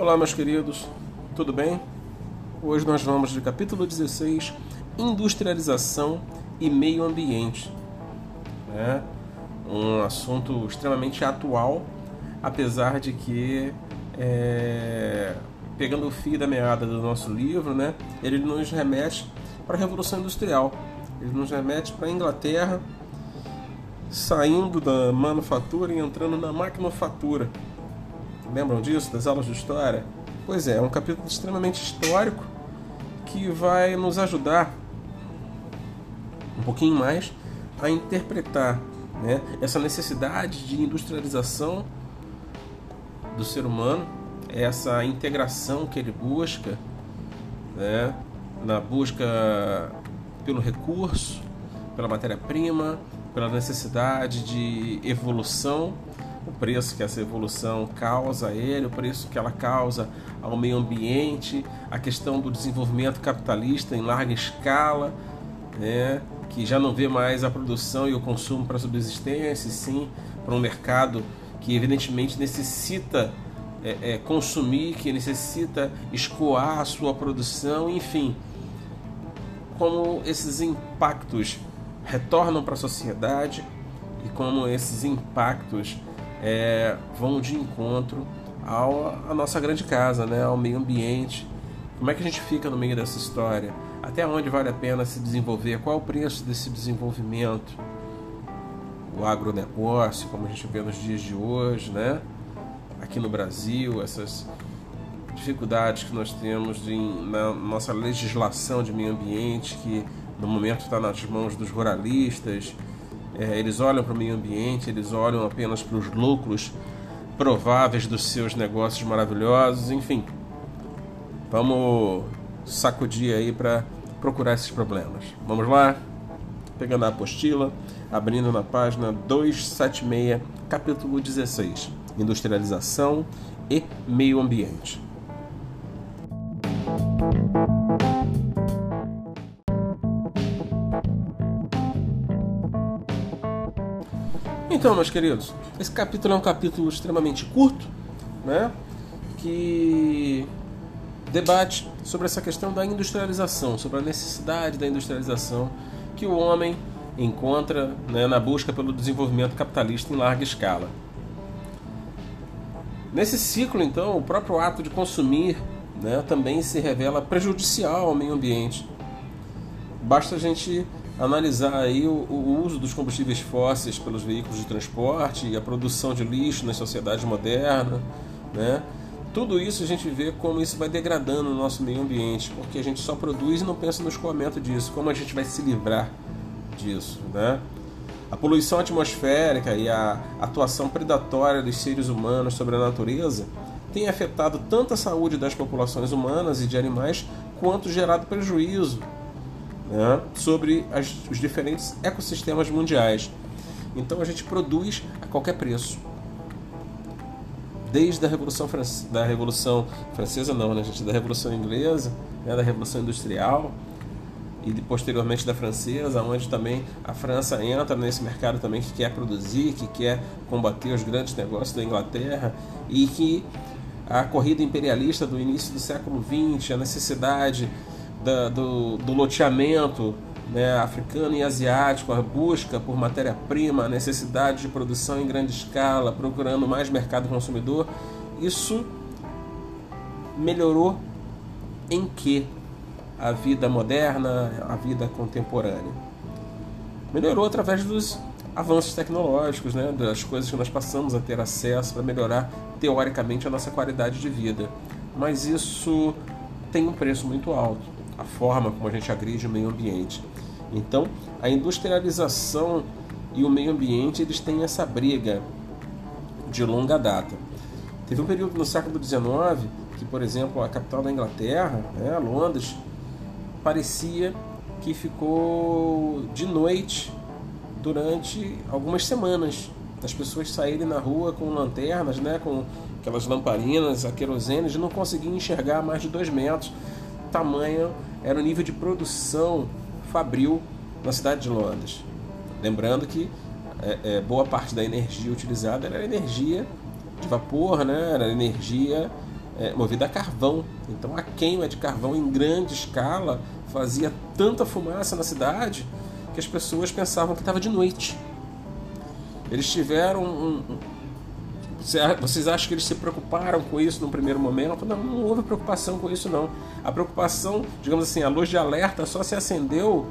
Olá, meus queridos, tudo bem? Hoje nós vamos de capítulo 16, Industrialização e Meio Ambiente. Né? Um assunto extremamente atual, apesar de que, é, pegando o fio da meada do nosso livro, né, ele nos remete para a Revolução Industrial. Ele nos remete para a Inglaterra, saindo da manufatura e entrando na maquinofatura Lembram disso, das aulas de história? Pois é, é um capítulo extremamente histórico que vai nos ajudar um pouquinho mais a interpretar né, essa necessidade de industrialização do ser humano, essa integração que ele busca, né, na busca pelo recurso, pela matéria-prima, pela necessidade de evolução o preço que essa evolução causa a ele, o preço que ela causa ao meio ambiente, a questão do desenvolvimento capitalista em larga escala, né, que já não vê mais a produção e o consumo para subsistência, sim para um mercado que evidentemente necessita é, é, consumir, que necessita escoar a sua produção, enfim, como esses impactos retornam para a sociedade e como esses impactos é, vão de encontro ao, à nossa grande casa, né, ao meio ambiente. Como é que a gente fica no meio dessa história? Até onde vale a pena se desenvolver? Qual o preço desse desenvolvimento? O agronegócio, como a gente vê nos dias de hoje, né? Aqui no Brasil, essas dificuldades que nós temos na nossa legislação de meio ambiente, que no momento está nas mãos dos ruralistas, é, eles olham para o meio ambiente, eles olham apenas para os lucros prováveis dos seus negócios maravilhosos, enfim. Vamos sacudir aí para procurar esses problemas. Vamos lá? Pegando a apostila, abrindo na página 276, capítulo 16: Industrialização e Meio Ambiente. Então, meus queridos, esse capítulo é um capítulo extremamente curto, né? Que debate sobre essa questão da industrialização, sobre a necessidade da industrialização que o homem encontra né, na busca pelo desenvolvimento capitalista em larga escala. Nesse ciclo, então, o próprio ato de consumir né, também se revela prejudicial ao meio ambiente. Basta a gente analisar aí o, o, uso dos combustíveis fósseis pelos veículos de transporte e a produção de lixo nas sociedades modernas, né? Tudo isso a gente vê como isso vai degradando o nosso meio ambiente, porque a gente só produz e não pensa no escoamento disso, como a gente vai se livrar disso, né? A poluição atmosférica e a atuação predatória dos seres humanos sobre a natureza tem afetado tanto a saúde das populações humanas e de animais quanto gerado prejuízo né, sobre as, os diferentes ecossistemas mundiais. Então a gente produz a qualquer preço. Desde a Revolução, da Revolução Francesa, não, né, gente? Da Revolução Inglesa, né, da Revolução Industrial e posteriormente da Francesa, onde também a França entra nesse mercado também que quer produzir, que quer combater os grandes negócios da Inglaterra e que a corrida imperialista do início do século XX, a necessidade da, do, do loteamento né, africano e asiático, a busca por matéria-prima, a necessidade de produção em grande escala, procurando mais mercado consumidor, isso melhorou em que a vida moderna, a vida contemporânea? Melhorou através dos avanços tecnológicos, né, das coisas que nós passamos a ter acesso para melhorar teoricamente a nossa qualidade de vida. Mas isso tem um preço muito alto a forma como a gente agride o meio ambiente. Então, a industrialização e o meio ambiente eles têm essa briga de longa data. Teve um período no século XIX que, por exemplo, a capital da Inglaterra, né, Londres, parecia que ficou de noite durante algumas semanas. As pessoas saírem na rua com lanternas, né, com aquelas lamparinas, a querosene, e não conseguiam enxergar mais de dois metros. Tamanho era o nível de produção fabril na cidade de Londres. Lembrando que é, é, boa parte da energia utilizada era energia de vapor, né? era energia é, movida a carvão. Então a queima de carvão em grande escala fazia tanta fumaça na cidade que as pessoas pensavam que estava de noite. Eles tiveram um, vocês acham que eles se preocuparam com isso no primeiro momento? Não, não houve preocupação com isso não. A preocupação, digamos assim, a luz de alerta só se acendeu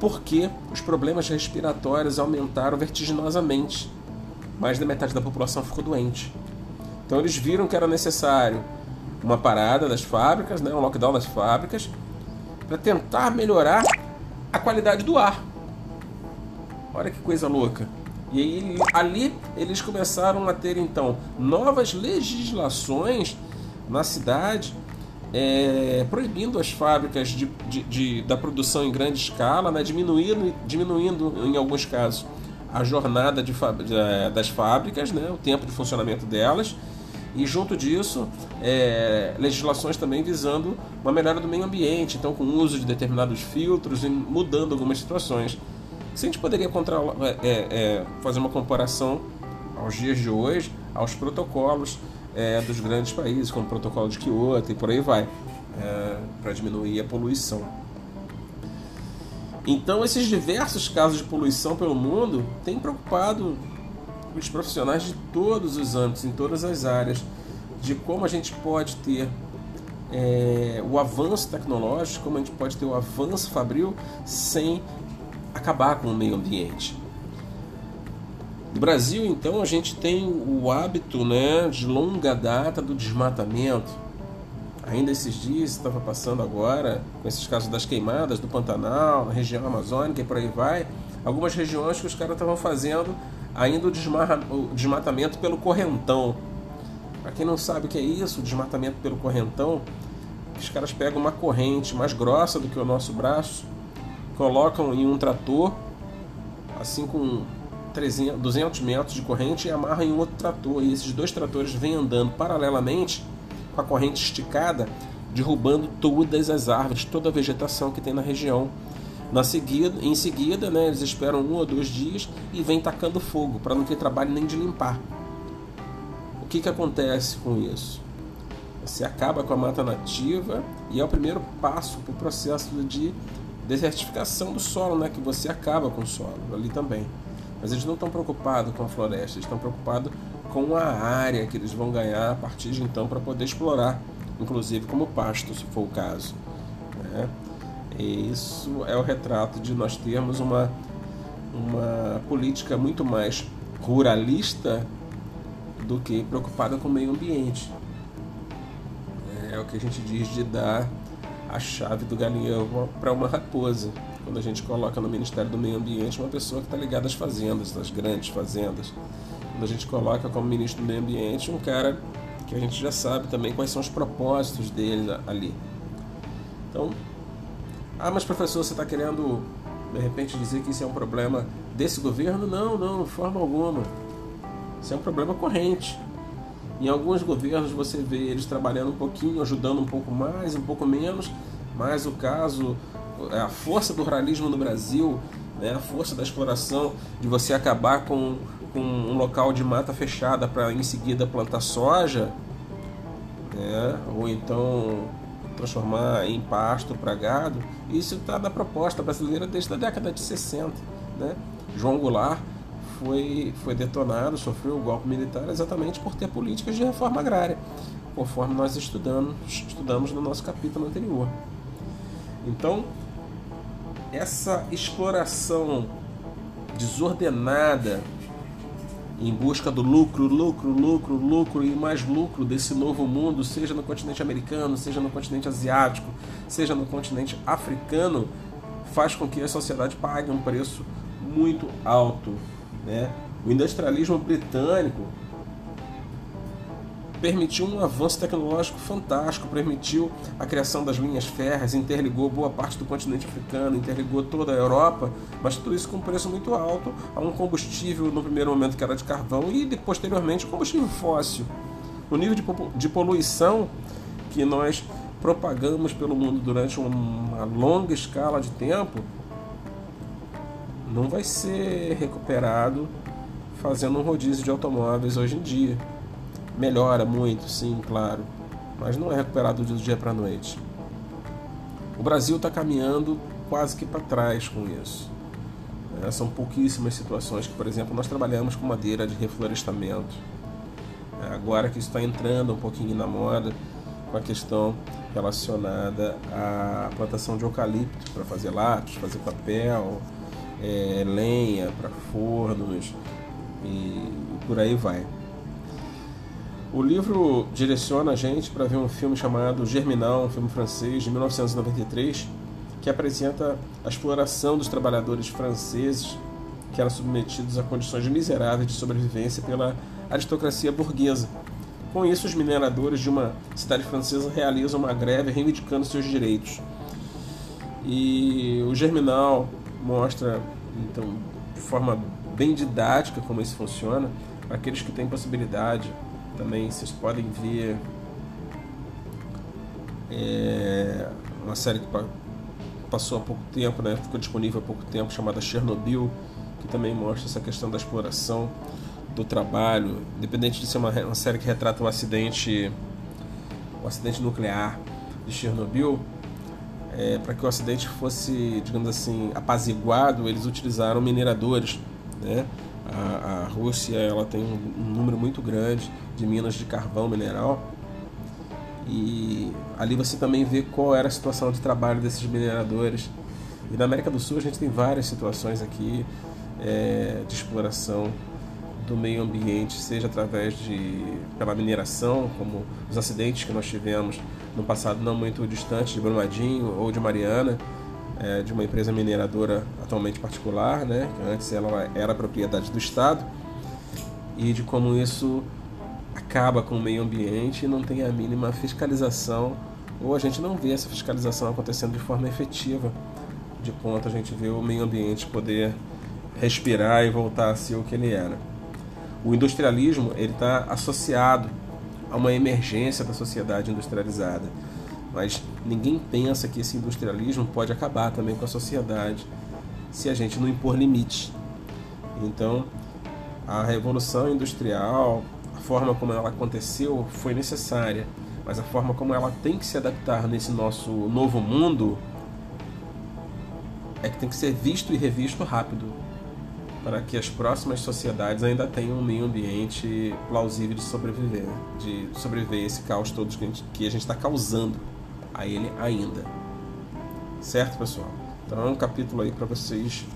porque os problemas respiratórios aumentaram vertiginosamente. Mais da metade da população ficou doente. Então eles viram que era necessário uma parada das fábricas, né, um lockdown das fábricas, para tentar melhorar a qualidade do ar. Olha que coisa louca. E aí, ali eles começaram a ter então novas legislações na cidade é, proibindo as fábricas de, de, de, da produção em grande escala, né, diminuindo, diminuindo em alguns casos a jornada de, das fábricas, né, o tempo de funcionamento delas, e junto disso é, legislações também visando uma melhora do meio ambiente, então com o uso de determinados filtros e mudando algumas situações. Se a gente poderia é, é, é, fazer uma comparação aos dias de hoje, aos protocolos é, dos grandes países, como o protocolo de Kyoto e por aí vai, é, para diminuir a poluição. Então, esses diversos casos de poluição pelo mundo têm preocupado os profissionais de todos os âmbitos, em todas as áreas, de como a gente pode ter é, o avanço tecnológico, como a gente pode ter o avanço fabril sem acabar com o meio ambiente. No Brasil, então, a gente tem o hábito né, de longa data do desmatamento. Ainda esses dias, estava passando agora, com esses casos das queimadas do Pantanal, na região amazônica e por aí vai, algumas regiões que os caras estavam fazendo ainda o, o desmatamento pelo correntão. Para quem não sabe o que é isso, o desmatamento pelo correntão, os caras pegam uma corrente mais grossa do que o nosso braço, colocam em um trator, assim com 300, 200 metros de corrente e amarram em outro trator. E esses dois tratores vêm andando paralelamente com a corrente esticada, derrubando todas as árvores, toda a vegetação que tem na região. Na seguida, em seguida, né, eles esperam um ou dois dias e vêm tacando fogo para não ter trabalho nem de limpar. O que, que acontece com isso? Você acaba com a mata nativa e é o primeiro passo para o processo de desertificação do solo, né? que você acaba com o solo ali também. Mas eles não estão preocupados com a floresta, eles estão preocupados com a área que eles vão ganhar a partir de então para poder explorar, inclusive como pasto, se for o caso. Né? E isso é o retrato de nós termos uma, uma política muito mais ruralista do que preocupada com o meio ambiente. É o que a gente diz de dar a chave do galinhão para uma raposa. Quando a gente coloca no Ministério do Meio Ambiente uma pessoa que está ligada às fazendas, às grandes fazendas. Quando a gente coloca como ministro do Meio Ambiente um cara que a gente já sabe também quais são os propósitos dele ali. Então, ah, mas professor, você está querendo de repente dizer que isso é um problema desse governo? Não, não, de forma alguma. Isso é um problema corrente. Em alguns governos você vê eles trabalhando um pouquinho, ajudando um pouco mais, um pouco menos, mas o caso, é a força do ruralismo no Brasil, né, a força da exploração, de você acabar com, com um local de mata fechada para em seguida plantar soja, né, ou então transformar em pasto para gado, isso está na proposta brasileira desde a década de 60. Né? João Goulart foi, foi detonado, sofreu o golpe militar exatamente por ter políticas de reforma agrária, conforme nós estudamos, estudamos no nosso capítulo anterior. Então, essa exploração desordenada em busca do lucro, lucro, lucro, lucro e mais lucro desse novo mundo, seja no continente americano, seja no continente asiático, seja no continente africano, faz com que a sociedade pague um preço muito alto né? O industrialismo britânico permitiu um avanço tecnológico fantástico, permitiu a criação das linhas férreas, interligou boa parte do continente africano, interligou toda a Europa, mas tudo isso com um preço muito alto a um combustível no primeiro momento que era de carvão e posteriormente combustível fóssil. O nível de poluição que nós propagamos pelo mundo durante uma longa escala de tempo não vai ser recuperado fazendo um rodízio de automóveis hoje em dia. Melhora muito, sim, claro, mas não é recuperado do dia para a noite. O Brasil está caminhando quase que para trás com isso. É, são pouquíssimas situações que, por exemplo, nós trabalhamos com madeira de reflorestamento. É, agora que está entrando um pouquinho na moda com a questão relacionada à plantação de eucalipto para fazer lápis, fazer papel, é, lenha para fornos e por aí vai. O livro direciona a gente para ver um filme chamado Germinal, um filme francês de 1993, que apresenta a exploração dos trabalhadores franceses que eram submetidos a condições miseráveis de sobrevivência pela aristocracia burguesa. Com isso, os mineradores de uma cidade francesa realizam uma greve reivindicando seus direitos. E o Germinal mostra, então, de forma bem didática como isso funciona, para aqueles que têm possibilidade. Também vocês podem ver é, uma série que passou há pouco tempo, né, ficou disponível há pouco tempo, chamada Chernobyl, que também mostra essa questão da exploração do trabalho, independente de ser uma, uma série que retrata um acidente, um acidente nuclear de Chernobyl, é, para que o acidente fosse, digamos assim, apaziguado, eles utilizaram mineradores, né? A, a Rússia ela tem um, um número muito grande de minas de carvão mineral e ali você também vê qual era a situação de trabalho desses mineradores. E na América do Sul a gente tem várias situações aqui é, de exploração do meio ambiente, seja através de pela mineração, como os acidentes que nós tivemos no passado não muito distante de Brumadinho ou de Mariana, é, de uma empresa mineradora atualmente particular, né, antes ela era propriedade do Estado, e de como isso acaba com o meio ambiente e não tem a mínima fiscalização, ou a gente não vê essa fiscalização acontecendo de forma efetiva, de ponto a gente vê o meio ambiente poder respirar e voltar a ser o que ele era. O industrialismo ele está associado a uma emergência da sociedade industrializada, mas ninguém pensa que esse industrialismo pode acabar também com a sociedade se a gente não impor limites. Então, a revolução industrial, a forma como ela aconteceu foi necessária, mas a forma como ela tem que se adaptar nesse nosso novo mundo é que tem que ser visto e revisto rápido para que as próximas sociedades ainda tenham um meio ambiente plausível de sobreviver, de sobreviver esse caos todo que a gente está causando a ele ainda. Certo, pessoal? Então é um capítulo aí para vocês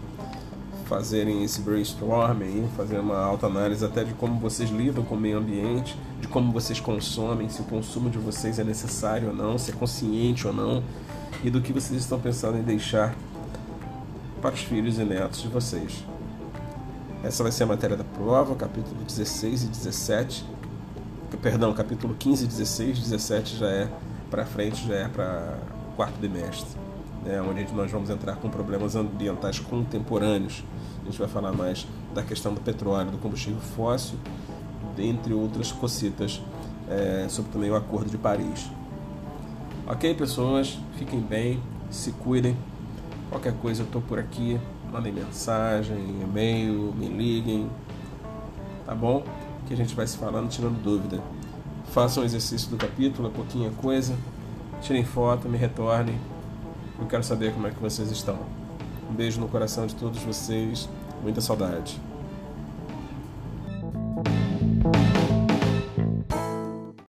fazerem esse brainstorming, fazer uma autoanálise até de como vocês lidam com o meio ambiente, de como vocês consomem, se o consumo de vocês é necessário ou não, se é consciente ou não, e do que vocês estão pensando em deixar para os filhos e netos de vocês. Essa vai ser a matéria da prova, capítulo 16 e 17. Perdão, capítulo 15 e 16, 17 já é para frente, já é para quarto bimestre, né, onde nós vamos entrar com problemas ambientais contemporâneos. A gente vai falar mais da questão do petróleo, do combustível fóssil, entre outras cocitas, é, sobre também o Acordo de Paris. Ok, pessoas? Fiquem bem, se cuidem. Qualquer coisa eu estou por aqui mandem mensagem, e-mail, me liguem, tá bom? Que a gente vai se falando, tirando dúvida. Façam o exercício do capítulo, é pouquinha coisa, tirem foto, me retornem. Eu quero saber como é que vocês estão. Um beijo no coração de todos vocês, muita saudade.